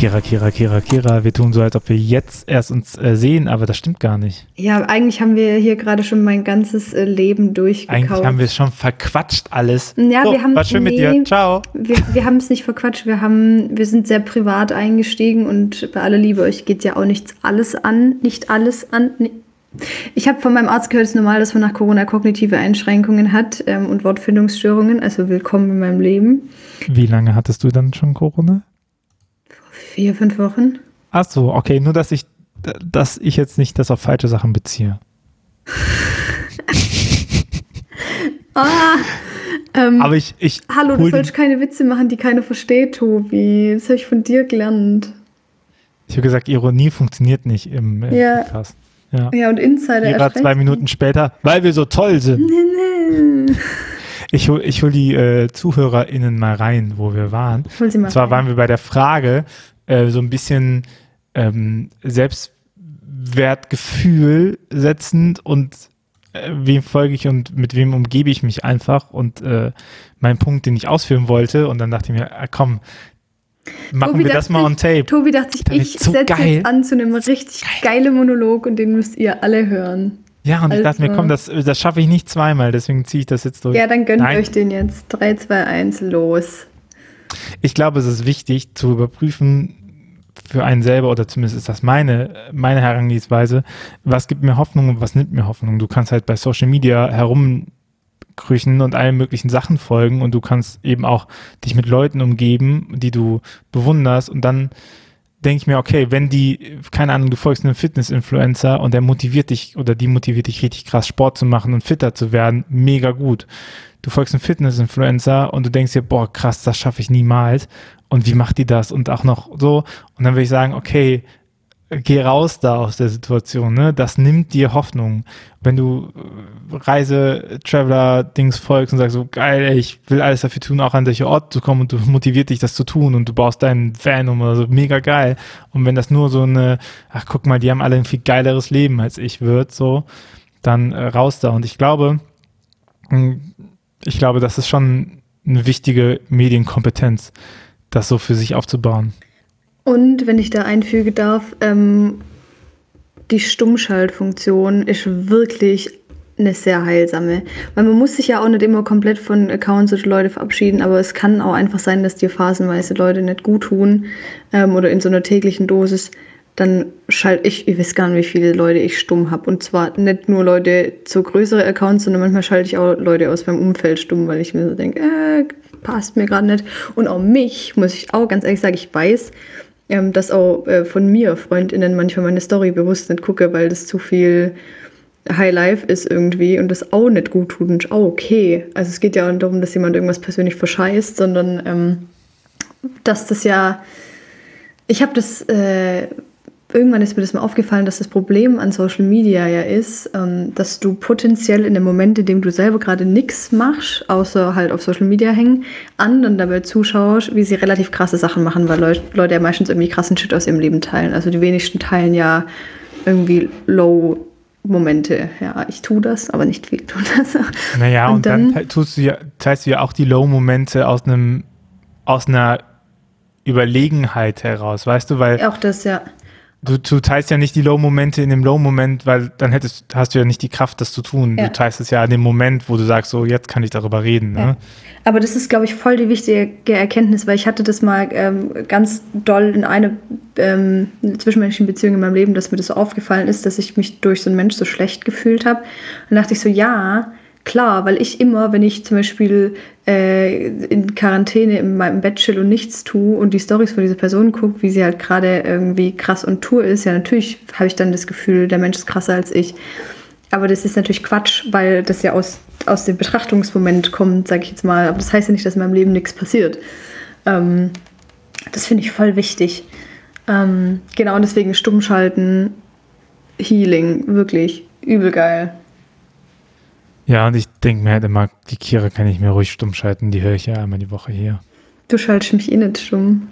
Kira, Kira, Kira, Kira, wir tun so, als ob wir jetzt erst uns äh, sehen, aber das stimmt gar nicht. Ja, eigentlich haben wir hier gerade schon mein ganzes äh, Leben durchgekaut. Eigentlich haben wir es schon verquatscht alles. Ja, so, wir haben war schön nee, mit dir. Ciao. Wir, wir haben es nicht verquatscht. Wir haben, wir sind sehr privat eingestiegen und bei aller Liebe, euch geht ja auch nichts alles an, nicht alles an. Nee. Ich habe von meinem Arzt gehört, es ist normal, dass man nach Corona kognitive Einschränkungen hat ähm, und Wortfindungsstörungen. Also willkommen in meinem Leben. Wie lange hattest du dann schon Corona? Vier, fünf Wochen. Ach so, okay, nur dass ich, dass ich jetzt nicht das auf falsche Sachen beziehe. Ah, ähm, Aber ich, ich hallo, du sollst keine Witze machen, die keiner versteht, Tobi. Das habe ich von dir gelernt. ich habe gesagt, Ironie funktioniert nicht im, im Ja. Podcast. Ja. Ja, und Insider erst zwei. Minuten später, weil wir so toll sind. Ich hol, ich hol die äh, ZuhörerInnen mal rein, wo wir waren. Hol sie mal Und zwar rein. waren wir bei der Frage, äh, so ein bisschen ähm, Selbstwertgefühl setzend und äh, wem folge ich und mit wem umgebe ich mich einfach und äh, mein Punkt, den ich ausführen wollte. Und dann dachte ich mir, ah, komm, machen Tobi wir das mal on sich- tape. Tobi dachte sich, Das ich ist so setze geil. jetzt an zu einem richtig geilen Monolog und den müsst ihr alle hören. Ja, und ich dachte mir, Also- komm, das, das schaffe ich nicht zweimal, deswegen ziehe ich das jetzt durch. Ja, dann gönnt Nein. euch den jetzt. 3, 2, 1, los. Ich glaube, es ist wichtig zu überprüfen für einen selber, oder zumindest ist das meine, meine Herangehensweise, was gibt mir Hoffnung und was nimmt mir Hoffnung. Du kannst halt bei Social Media herumkrüchen und allen möglichen Sachen folgen und du kannst eben auch dich mit Leuten umgeben, die du bewunderst und dann denke ich mir, okay, wenn die, keine Ahnung, du folgst einem Fitness-Influencer und der motiviert dich oder die motiviert dich richtig krass Sport zu machen und fitter zu werden, mega gut. Du folgst einem Fitness-Influencer und du denkst dir, boah, krass, das schaffe ich niemals. Und wie macht die das? Und auch noch so. Und dann würde ich sagen, okay, geh raus da aus der Situation, ne? Das nimmt dir Hoffnung. Wenn du äh, Reise-Traveler-Dings folgst und sagst so, geil, ey, ich will alles dafür tun, auch an solche Orte zu kommen und du motiviert dich, das zu tun und du baust deinen Van um oder so, mega geil. Und wenn das nur so eine, ach guck mal, die haben alle ein viel geileres Leben als ich wird, so, dann äh, raus da. Und ich glaube, mh, ich glaube, das ist schon eine wichtige Medienkompetenz, das so für sich aufzubauen. Und wenn ich da einfügen darf, ähm, die Stummschaltfunktion ist wirklich eine sehr heilsame. Weil man muss sich ja auch nicht immer komplett von Accounts oder Leute verabschieden, aber es kann auch einfach sein, dass dir phasenweise Leute nicht gut tun ähm, oder in so einer täglichen Dosis. Dann schalte ich, ich weiß gar nicht, wie viele Leute ich stumm habe. Und zwar nicht nur Leute zu größeren Accounts, sondern manchmal schalte ich auch Leute aus meinem Umfeld stumm, weil ich mir so denke, äh, passt mir gerade nicht. Und auch mich, muss ich auch ganz ehrlich sagen, ich weiß, ähm, dass auch äh, von mir FreundInnen manchmal meine Story bewusst nicht gucke, weil das zu viel High Life ist irgendwie und das auch nicht gut tut und auch okay. Also es geht ja auch nicht darum, dass jemand irgendwas persönlich verscheißt, sondern ähm, dass das ja, ich habe das, äh, irgendwann ist mir das mal aufgefallen, dass das Problem an Social Media ja ist, ähm, dass du potenziell in dem Moment, in dem du selber gerade nichts machst, außer halt auf Social Media hängen, anderen dabei zuschaust, wie sie relativ krasse Sachen machen, weil Leut, Leute ja meistens irgendwie krassen Shit aus ihrem Leben teilen. Also die wenigsten teilen ja irgendwie low Momente. Ja, ich tue das, aber nicht viel tun das. Naja, und, Und dann, dann- tust du ja, teilst du ja auch die Low-Momente aus einem, aus einer Überlegenheit heraus, weißt du, weil Auch das, ja. Du, du teilst ja nicht die Low-Momente in dem Low-Moment, weil dann hättest, hast du ja nicht die Kraft, das zu tun. Ja. Du teilst es ja in dem Moment, wo du sagst, so, jetzt kann ich darüber reden. Ne? Ja. Aber das ist, glaube ich, voll die wichtige Erkenntnis, weil ich hatte das mal ähm, ganz doll in eine ähm, zwischenmenschlichen Beziehung in meinem Leben, dass mir das so aufgefallen ist, dass ich mich durch so einen Mensch so schlecht gefühlt habe. Und dachte ich so, ja, klar, weil ich immer, wenn ich zum Beispiel äh, in Quarantäne in meinem Bett chill und nichts tue und die Stories von dieser Person gucke, wie sie halt gerade irgendwie krass on Tour ist, ja, natürlich habe ich dann das Gefühl, der Mensch ist krasser als ich. Aber das ist natürlich Quatsch, weil das ja aus, aus dem Betrachtungsmoment kommt, sag ich jetzt mal. Aber das heißt ja nicht, dass in meinem Leben nichts passiert. Ähm, das finde ich voll wichtig. Ähm, genau, und deswegen Stummschalten, Healing, wirklich übel geil. Ja, und ich denke mir halt immer, die Kira kann ich mir ruhig stumm schalten, die höre ich ja einmal die Woche hier. Du schaltest mich eh nicht stumm.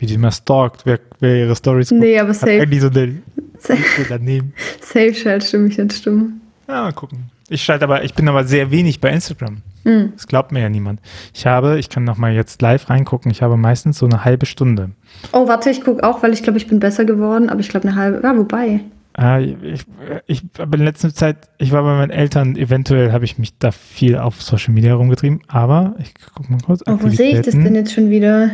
Wie die immer stalkt, wer, wer ihre Stories guckt. Nee, aber safe, eigentlich so eine safe, daneben. safe schaltest du mich nicht stumm. Ja, mal gucken. Ich schalte aber, ich bin aber sehr wenig bei Instagram. Mhm. Das glaubt mir ja niemand. Ich habe, ich kann noch mal jetzt live reingucken, ich habe meistens so eine halbe Stunde. Oh, warte, ich gucke auch, weil ich glaube, ich bin besser geworden, aber ich glaube eine halbe. Ja, wobei. Äh, ich, ich habe in letzter Zeit, ich war bei meinen Eltern, eventuell habe ich mich da viel auf Social Media rumgetrieben, aber ich gucke mal kurz. Oh, wo sehe ich das denn jetzt schon wieder?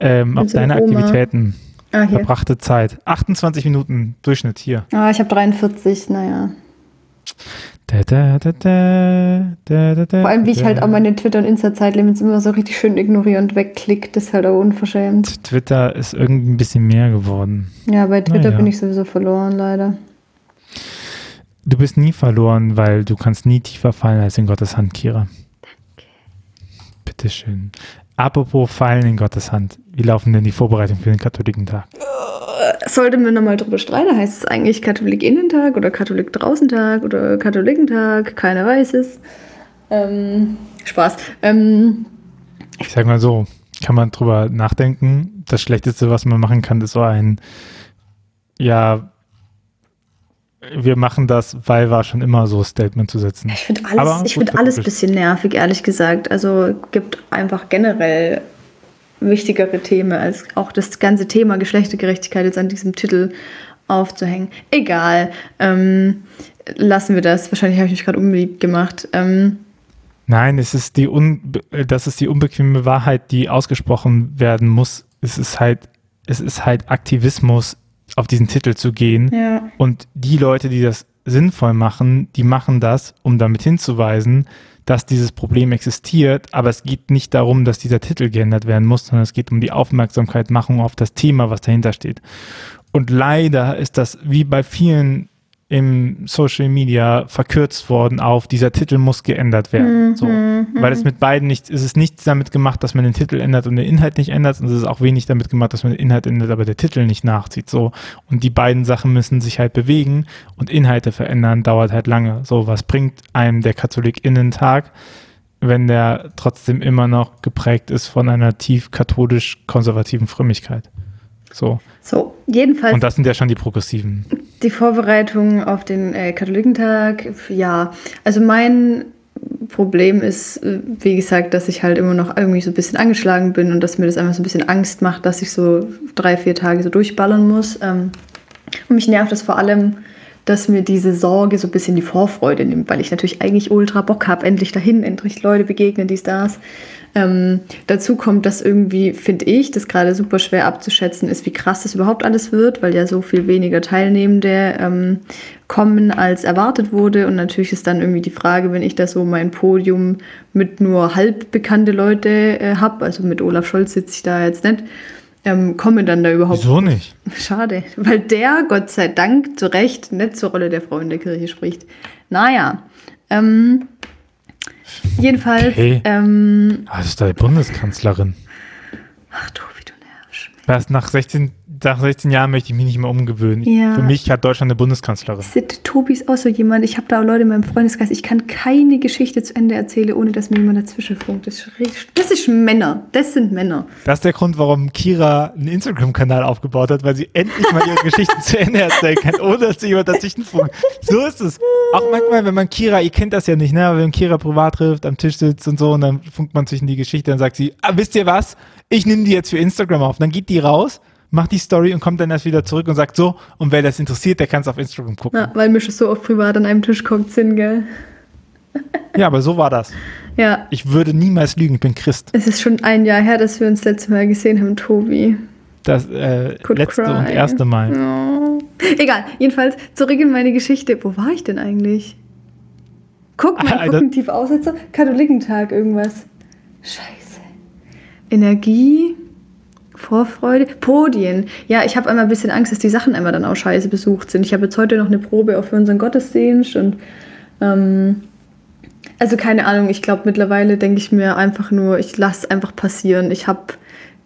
Ähm, auf deine Oma. Aktivitäten. Ah, hier. Verbrachte Zeit. 28 Minuten Durchschnitt hier. Ah, ich habe 43, naja. Da, da, da, da, da, da, da, Vor allem, wie ich halt auch meine Twitter- und Insta-Zeitlimits immer so richtig schön ignoriere und wegklicke, das ist halt auch unverschämt. Twitter ist irgendwie ein bisschen mehr geworden. Ja, bei Twitter Naja. bin ich sowieso verloren, leider. Du bist nie verloren, weil du kannst nie tiefer fallen als in Gottes Hand, Kira. Danke. Bitteschön. Apropos Fallen in Gottes Hand. Wie laufen denn die Vorbereitungen für den Katholikentag? Sollte man nochmal drüber streiten, heißt es eigentlich Katholik-Innentag oder Katholik-Draußentag oder Katholikentag? Keiner weiß es. Ähm, Spaß. Ähm, Ich sag mal so, kann man drüber nachdenken. Das Schlechteste, was man machen kann, ist so ein, ja, wir machen das, weil war schon immer so Statement zu setzen. ich finde Aber alles, ich gut, find alles ein bisschen nervig, ehrlich gesagt. Also gibt einfach generell wichtigere Themen, als auch das ganze Thema Geschlechtergerechtigkeit jetzt an diesem Titel aufzuhängen. Egal. Ähm, lassen wir das. Wahrscheinlich habe ich mich gerade unbeliebt gemacht. Ähm, Nein, es ist die un das ist die unbequeme Wahrheit, die ausgesprochen werden muss. Es ist halt, es ist halt Aktivismus, auf diesen Titel zu gehen. ja. Und die Leute, die das sinnvoll machen, die machen das, um damit hinzuweisen, dass dieses Problem existiert. Aber es geht nicht darum, dass dieser Titel geändert werden muss, sondern es geht um die Aufmerksamkeitmachung auf das Thema, was dahinter steht. Und leider ist das wie bei vielen im Social Media verkürzt worden auf, dieser Titel muss geändert werden. so. Weil es mit beiden nicht, es ist nichts damit gemacht, dass man den Titel ändert und den Inhalt nicht ändert. Und es ist auch wenig damit gemacht, dass man den Inhalt ändert, aber der Titel nicht nachzieht. So. Und die beiden Sachen müssen sich halt bewegen und Inhalte verändern, dauert halt lange. So, was bringt einem der KatholikInnen-Tag, wenn der trotzdem immer noch geprägt ist von einer tief katholisch-konservativen Frömmigkeit? So. So, jedenfalls Und das sind ja schon die Progressiven. Die Vorbereitung auf den äh, Katholikentag, ja. Also mein Problem ist, äh, wie gesagt, dass ich halt immer noch irgendwie so ein bisschen angeschlagen bin und dass mir das einfach so ein bisschen Angst macht, dass ich so drei, vier Tage so durchballern muss. Ähm, und mich nervt das vor allem, dass mir diese Sorge so ein bisschen die Vorfreude nimmt, weil ich natürlich eigentlich ultra Bock habe, endlich dahin, endlich Leute begegnen, die Stars. Ähm, dazu kommt, dass irgendwie, finde ich, das gerade super schwer abzuschätzen ist, wie krass das überhaupt alles wird, weil ja so viel weniger Teilnehmende ähm, kommen, als erwartet wurde. Und natürlich ist dann irgendwie die Frage, wenn ich da so mein Podium mit nur halb bekannte Leute äh, habe, also mit Olaf Scholz sitze ich da jetzt nicht, ähm, kommen dann da überhaupt Wieso nicht? Schade, weil der, Gott sei Dank, zu Recht nicht zur Rolle der Frau in der Kirche spricht. Naja, ähm, jedenfalls, Okay. ähm, Ah, das ist doch die Bundeskanzlerin. ach du, wie du nervst. Was, nach 16, nach 16 Jahren möchte ich mich nicht mehr umgewöhnen. Ja. Für mich hat Deutschland eine Bundeskanzlerin. Sid, Tobi ist auch so jemand, ich habe da auch Leute in meinem Freundeskreis, ich kann keine Geschichte zu Ende erzählen, ohne dass mir jemand dazwischen funkt. Das das ist Männer, das sind Männer. Das ist der Grund, warum Kira einen Instagram-Kanal aufgebaut hat, weil sie endlich mal ihre Geschichten zu Ende erzählen kann, ohne dass sie jemand dazwischen funkt. So ist es. Auch manchmal, wenn man Kira, ihr kennt das ja nicht, ne? aber wenn Kira privat trifft, am Tisch sitzt und so, und dann funkt man zwischen die Geschichte, dann sagt sie, ah, wisst ihr was? Ich nehme die jetzt für Instagram auf. Dann geht die raus, macht die Story und kommt dann erst wieder zurück und sagt so, und wer das interessiert, der kann es auf Instagram gucken. Ja, weil mir schon so oft privat an einem Tisch kommt, sind, gell? Ja, aber so war das. Ja, Ich würde niemals lügen, ich bin Christ. es ist schon ein Jahr her, dass wir uns letztes Mal gesehen haben, Tobi. Das äh, letzte cry. und erste Mal. Oh. Egal, jedenfalls zurück in meine Geschichte. Wo war ich denn eigentlich? Guck, mein Alter. kognitiv Aussetzer, Katholikentag, irgendwas. Scheiße. Energie, Vorfreude, Podien. Ja, ich habe einmal ein bisschen Angst, dass die Sachen einmal dann auch scheiße besucht sind. Ich habe jetzt heute noch eine Probe auch für unseren Gottesdienst und ähm, also keine Ahnung, ich glaube mittlerweile denke ich mir einfach nur, ich lasse einfach passieren. Ich habe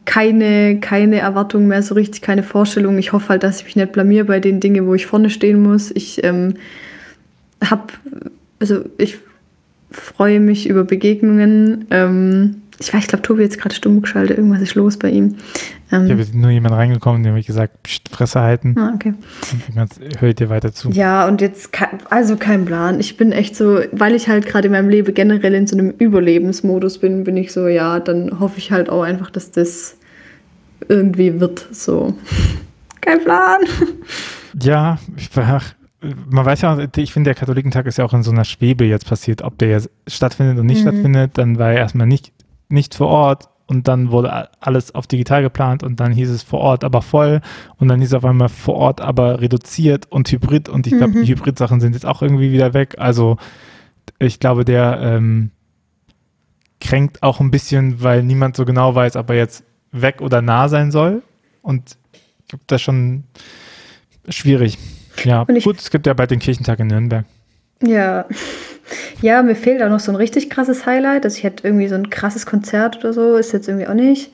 keine, keine Erwartung mehr so richtig, keine Vorstellung. Ich hoffe halt, dass ich mich nicht blamier bei den Dingen, wo ich vorne stehen muss. Ich ähm, habe, also ich freue mich über Begegnungen, ähm, Ich weiß, ich glaube, Tobi jetzt gerade stumm geschaltet. Irgendwas ist los bei ihm. Ähm, ich habe nur jemand reingekommen, dem habe ich gesagt, Psst, Fresse halten. Ah, okay. Und ich dir weiter zu. Ja, und jetzt, also kein Plan. Ich bin echt so, weil ich halt gerade in meinem Leben generell in so einem Überlebensmodus bin, bin ich so, ja, dann hoffe ich halt auch einfach, dass das irgendwie wird. So. Kein Plan. Ja, ich war, man weiß ja, ich finde, der Katholikentag ist ja auch in so einer Schwebe jetzt passiert, ob der jetzt stattfindet und nicht mhm. stattfindet. Dann war er erstmal nicht, nicht vor Ort und dann wurde alles auf digital geplant und dann hieß es vor Ort aber voll und dann hieß es auf einmal vor Ort aber reduziert und hybrid und ich glaube, mhm. die Hybrid-Sachen sind jetzt auch irgendwie wieder weg. Also ich glaube, der ähm, kränkt auch ein bisschen, weil niemand so genau weiß, ob er jetzt weg oder nah sein soll. Und ich glaube, das schon schwierig. Ja, gut, es gibt ja bald den Kirchentag in Nürnberg. Ja. Ja, mir fehlt auch noch so ein richtig krasses Highlight. Also ich hätte irgendwie so ein krasses Konzert oder so, ist jetzt irgendwie auch nicht.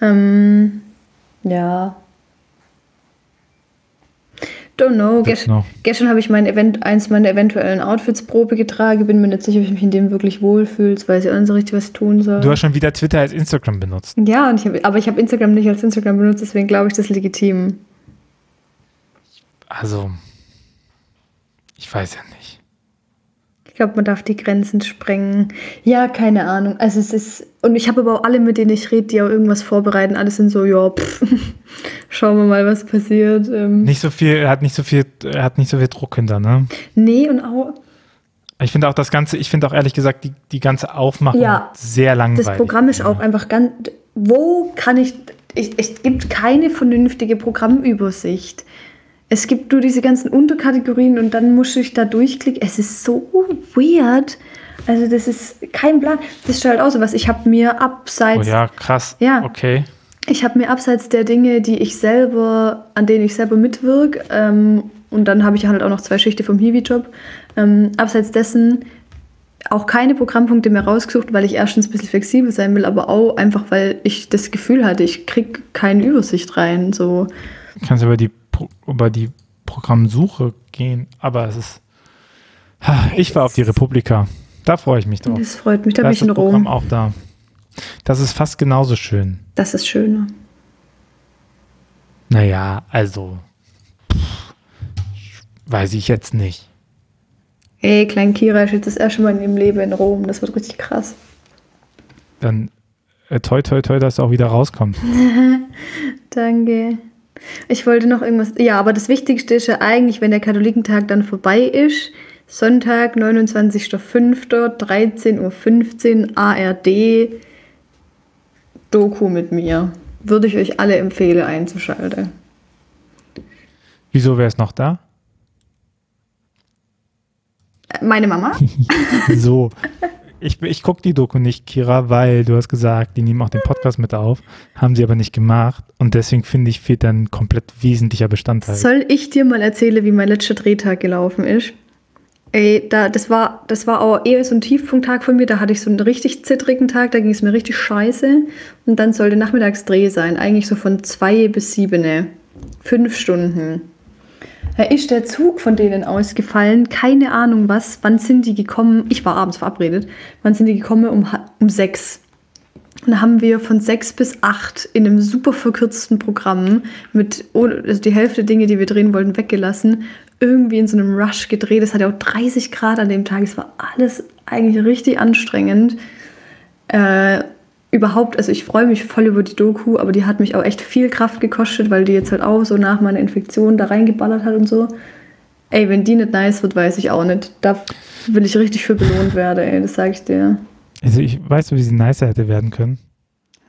Ähm, ja. Don't know. Gest gestern habe ich mein Event, eins meiner eventuellen Outfits Probe getragen. Bin mir nicht sicher, ob ich mich in dem wirklich wohlfühle. Jetzt weiß ich auch nicht so richtig, was ich tun soll. Du hast schon wieder Twitter als Instagram benutzt. Ja, ich hab, aber ich habe Instagram nicht als Instagram benutzt, deswegen glaube ich, das ist legitim. Also, ich weiß ja nicht. Ich glaube, man darf die Grenzen sprengen. Ja, keine Ahnung. Also es ist, und ich habe aber auch alle, mit denen ich rede, die auch irgendwas vorbereiten, alles sind so, ja, pff, schauen wir mal, was passiert. Ähm. Nicht so viel, er hat nicht so viel, er hat nicht so viel Druck hinter, ne? Nee, und auch. Ich finde auch das Ganze, ich finde auch ehrlich gesagt die, die ganze Aufmachung ja, sehr langweilig. Das Programm ist auch einfach ganz, wo kann ich, ich es gibt keine vernünftige Programmübersicht. Es gibt nur diese ganzen Unterkategorien und dann musst du dich da durchklicken. Es ist so weird. Also das ist kein Plan. Das ist halt auch so was. Ich habe mir abseits... Oh ja, krass. Ja. Okay. Ich habe mir abseits der Dinge, die ich selber, an denen ich selber mitwirke, ähm, und dann habe ich halt auch noch zwei Schichten vom Hiwi-Job, ähm, abseits dessen auch keine Programmpunkte mehr rausgesucht, weil ich erstens ein bisschen flexibel sein will, aber auch einfach, weil ich das Gefühl hatte, ich kriege keine Übersicht rein. So. Kannst du über die über die Programmsuche gehen, aber es ist. Ich war auf die Republika. Da freue ich mich drauf. Das freut mich, da, da bin ich in Rom. Auch da. Das ist fast genauso schön. Das ist schöner. Naja, also. Pff, weiß ich jetzt nicht. Ey, Klein Kira ist jetzt das erste Mal in ihrem Leben in Rom. Das wird richtig krass. Dann äh, toi, toi, toi, dass es auch wieder rauskommt. Danke. Ich wollte noch irgendwas. Ja, aber das Wichtigste ist ja eigentlich, wenn der Katholikentag dann vorbei ist, Sonntag, 29.05., 13.15 Uhr, ARD, Doku mit mir. Würde ich euch alle empfehlen, einzuschalten. Wieso wäre es noch da? Meine Mama? so. Ich, ich gucke die Doku nicht, Kira, weil du hast gesagt, die nehmen auch den Podcast mit auf, haben sie aber nicht gemacht und deswegen finde ich, fehlt dann komplett wesentlicher Bestandteil. Soll ich dir mal erzählen, wie mein letzter Drehtag gelaufen ist? Ey, da, das, war, das war auch eher so ein Tiefpunkttag von mir. Da hatte ich so einen richtig zittrigen Tag, da ging es mir richtig scheiße. Und dann sollte Nachmittagsdreh sein, eigentlich so von zwei bis sieben. Fünf Stunden. Da ist der Zug von denen ausgefallen, keine Ahnung was. Wann sind die gekommen? Ich war abends verabredet. Wann sind die gekommen? Um, um sechs. Und dann haben wir von sechs bis acht in einem super verkürzten Programm mit also die Hälfte der Dinge, die wir drehen wollten, weggelassen. Irgendwie in so einem Rush gedreht. Es hatte auch 30 Grad an dem Tag. Es war alles eigentlich richtig anstrengend. Äh, überhaupt, also ich freue mich voll über die Doku, aber die hat mich auch echt viel Kraft gekostet, weil die jetzt halt auch so nach meiner Infektion da reingeballert hat und so. Ey, wenn die nicht nice wird, weiß ich auch nicht. Da will ich richtig für belohnt werden, ey, das sage ich dir. Also ich weiß, wie sie nicer hätte werden können.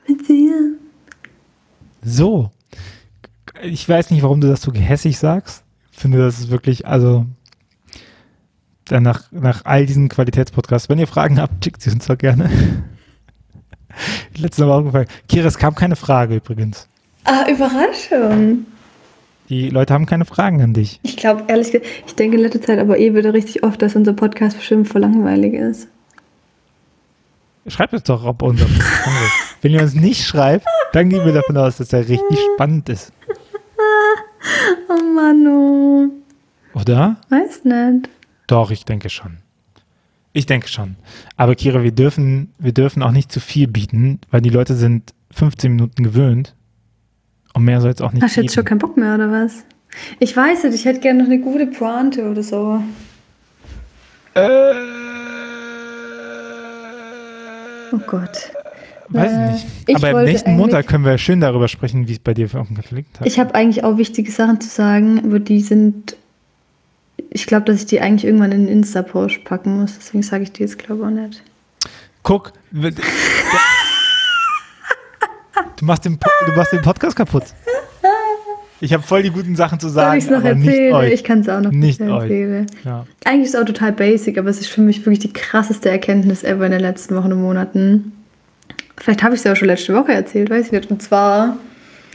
Mit dir. So. Ich weiß nicht, warum du das so gehässig sagst. Ich finde, das ist wirklich, also nach, nach all diesen Qualitätspodcasts, wenn ihr Fragen habt, schickt sie uns doch gerne. Letztes Mal aufgefallen. Kira, es kam keine Frage übrigens. Ah, Überraschung. Die Leute haben keine Fragen an dich. Ich glaube, ehrlich gesagt, ich denke in letzter Zeit aber eh wieder richtig oft, dass unser Podcast bestimmt voll langweilig ist. Schreibt es doch, ob unser Podcast ist. Wenn ihr uns nicht schreibt, dann gehen wir davon aus, dass er richtig spannend ist. Oh Mann, oh. Oder? Weiß nicht. Doch, ich denke schon. Ich denke schon. Aber Kira, wir dürfen, wir dürfen auch nicht zu viel bieten, weil die Leute sind 15 Minuten gewöhnt. Und mehr soll es auch nicht Hast du jetzt schon keinen Bock mehr, oder was? Ich weiß nicht, ich hätte gerne noch eine gute Pointe oder so. Äh, Oh Gott. weiß Äh, ich nicht. ich Aber am nächsten Montag können wir schön darüber sprechen, wie es bei dir auf dem Katholikentag Ich habe eigentlich auch wichtige Sachen zu sagen, aber die sind. Ich glaube, dass ich die eigentlich irgendwann in den Insta-Post packen muss. Deswegen sage ich die jetzt, glaube ich, auch nicht. Guck. Du machst, den, du machst den Podcast kaputt. Ich habe voll die guten Sachen zu Soll sagen, ich es noch aber nicht erzählen? euch. Ich kann es auch noch Nicht erzählen. Ja. Eigentlich ist es auch total basic, aber es ist für mich wirklich die krasseste Erkenntnis ever in den letzten Wochen und Monaten. Vielleicht habe ich es ja auch schon letzte Woche erzählt, weiß ich nicht. Und zwar,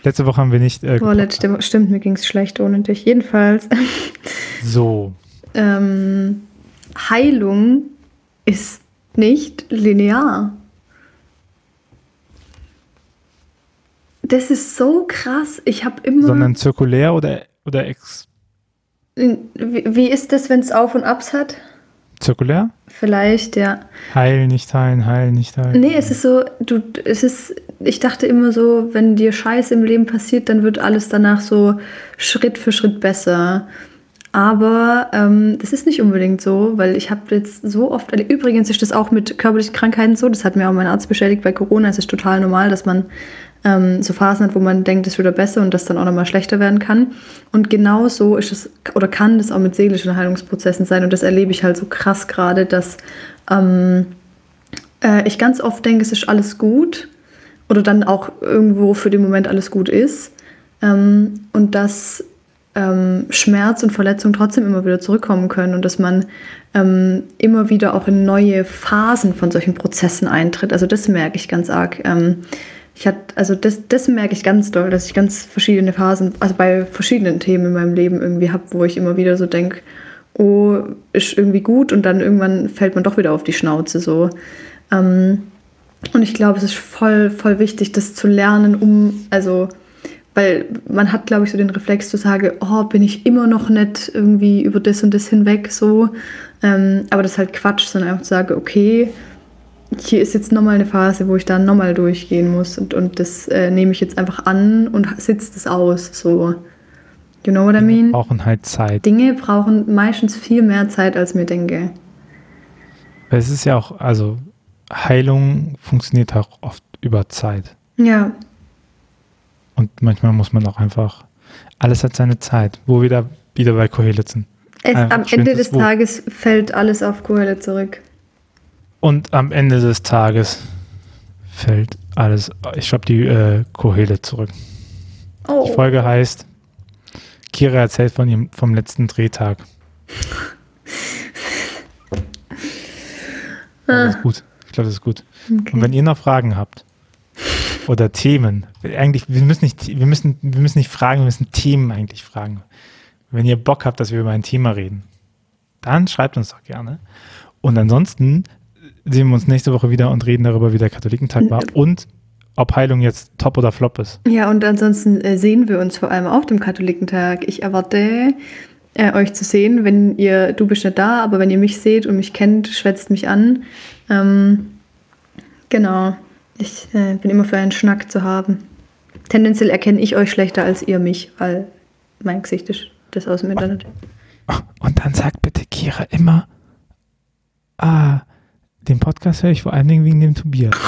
Letzte Woche haben wir nicht. Äh, boah, letzte Woche, stimmt, mir ging es schlecht ohne dich. Jedenfalls, so. ähm, Heilung ist nicht linear. Das ist so krass. Ich habe immer. Sondern zirkulär oder, oder ex wie, wie ist das, wenn es Auf und Abs hat? zirkulär? Vielleicht, ja. Heil, nicht heilen, heil, nicht heilen. Nee, es ist so, du, es ist, ich dachte immer so, wenn dir Scheiß im Leben passiert, dann wird alles danach so Schritt für Schritt besser. Aber ähm, das ist nicht unbedingt so, weil ich habe jetzt so oft, übrigens ist das auch mit körperlichen Krankheiten so, das hat mir auch mein Arzt bestätigt bei Corona, es ist total normal, dass man ähm, so Phasen hat, wo man denkt, es wird besser und das dann auch nochmal schlechter werden kann. Und genau so ist es, oder kann das auch mit seelischen Heilungsprozessen sein und das erlebe ich halt so krass gerade, dass ähm, äh, ich ganz oft denke, es ist alles gut oder dann auch irgendwo für den Moment alles gut ist ähm, und dass ähm, Schmerz und Verletzung trotzdem immer wieder zurückkommen können und dass man ähm, immer wieder auch in neue Phasen von solchen Prozessen eintritt. Also das merke ich ganz arg. Ähm, ich hatte, also das, das merke ich ganz doll, dass ich ganz verschiedene Phasen, also bei verschiedenen Themen in meinem Leben irgendwie habe, wo ich immer wieder so denke, oh, ist irgendwie gut und dann irgendwann fällt man doch wieder auf die Schnauze so. Ähm, und ich glaube, es ist voll, voll wichtig, das zu lernen, um, also, weil man hat, glaube ich, so den Reflex zu sagen, oh, bin ich immer noch nicht irgendwie über das und das hinweg so. Ähm, aber das ist halt Quatsch, sondern einfach zu sagen, okay, hier ist jetzt nochmal eine Phase, wo ich da nochmal durchgehen muss und, und das äh, nehme ich jetzt einfach an und sitze das aus. So, you know what I mean? Brauchen halt Zeit. Dinge brauchen meistens viel mehr Zeit, als mir denke. Es ist ja auch, also Heilung funktioniert auch oft über Zeit. Ja, Und manchmal muss man auch einfach, alles hat seine Zeit, wo wir da wieder bei Kohelet sind. es, am Ende des Buch. Tages fällt alles auf Kohle zurück. Und am Ende des Tages fällt alles, ich schreibe die äh, Kohelet zurück. Oh. Die Folge heißt, Kira erzählt von ihrem, vom letzten Drehtag. Ist gut. Ich glaube, das ist gut. Und wenn ihr noch Fragen habt oder Themen, eigentlich, wir müssen nicht, wir müssen, wir müssen nicht fragen, wir müssen Themen eigentlich fragen. Wenn ihr Bock habt, dass wir über ein Thema reden, dann schreibt uns doch gerne. Und ansonsten sehen wir uns nächste Woche wieder und reden darüber, wie der Katholikentag war und ob Heilung jetzt top oder flop ist. Ja, und ansonsten äh, sehen wir uns vor allem auf dem Katholikentag. Ich erwarte, äh, euch zu sehen, wenn ihr, du bist nicht da, aber wenn ihr mich seht und mich kennt, schwätzt mich an. Ähm, genau, ich äh, bin immer für einen Schnack zu haben. Tendenziell erkenne ich euch schlechter als ihr mich, weil mein Gesicht ist das aus dem Internet. Und dann sagt bitte Kira immer, ah, den Podcast höre ich vor allen Dingen wegen dem Tobias.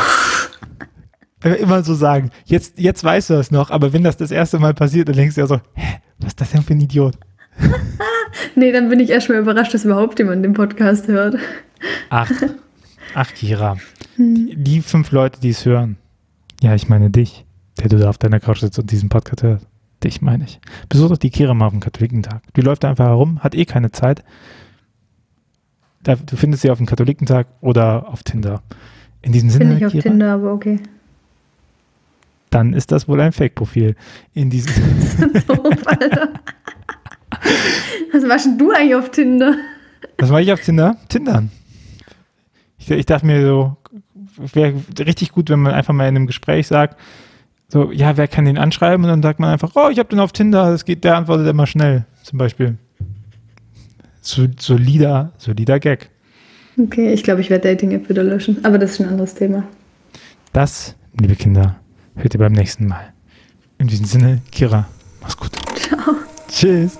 Äh, immer so sagen, jetzt, jetzt weißt du das noch, aber wenn das das erste Mal passiert, dann denkst du ja so, hä, was ist das denn für ein Idiot? Nee, dann bin ich erstmal überrascht, dass überhaupt jemand den Podcast hört. Ach, ach Kira, die, die fünf Leute, die es hören, ja, ich meine dich, der du da auf deiner Couch sitzt und diesen Podcast hörst, dich meine ich. Besuch doch die Kira mal auf dem Katholikentag. Die läuft da einfach herum, hat eh keine Zeit. Da, du findest sie auf dem Katholikentag oder auf Tinder. In diesem Sinne, Bin ich auf Kira, Tinder, aber okay. dann ist das wohl ein Fake-Profil. In diesem Doof, Alter. Was warst denn du eigentlich auf Tinder? Was war ich auf Tinder? Tindern. Ich, ich dachte mir so, wäre richtig gut, wenn man einfach mal in einem Gespräch sagt, so, ja, wer kann den anschreiben? Und dann sagt man einfach, oh, ich habe den auf Tinder, das geht, der antwortet immer schnell, zum Beispiel. So, solider, solider Gag. Okay, ich glaube, ich werde Dating-App wieder löschen, aber das ist ein anderes Thema. Das, liebe Kinder, hört ihr beim nächsten Mal. In diesem Sinne, Kira, mach's gut. Ciao. Tschüss.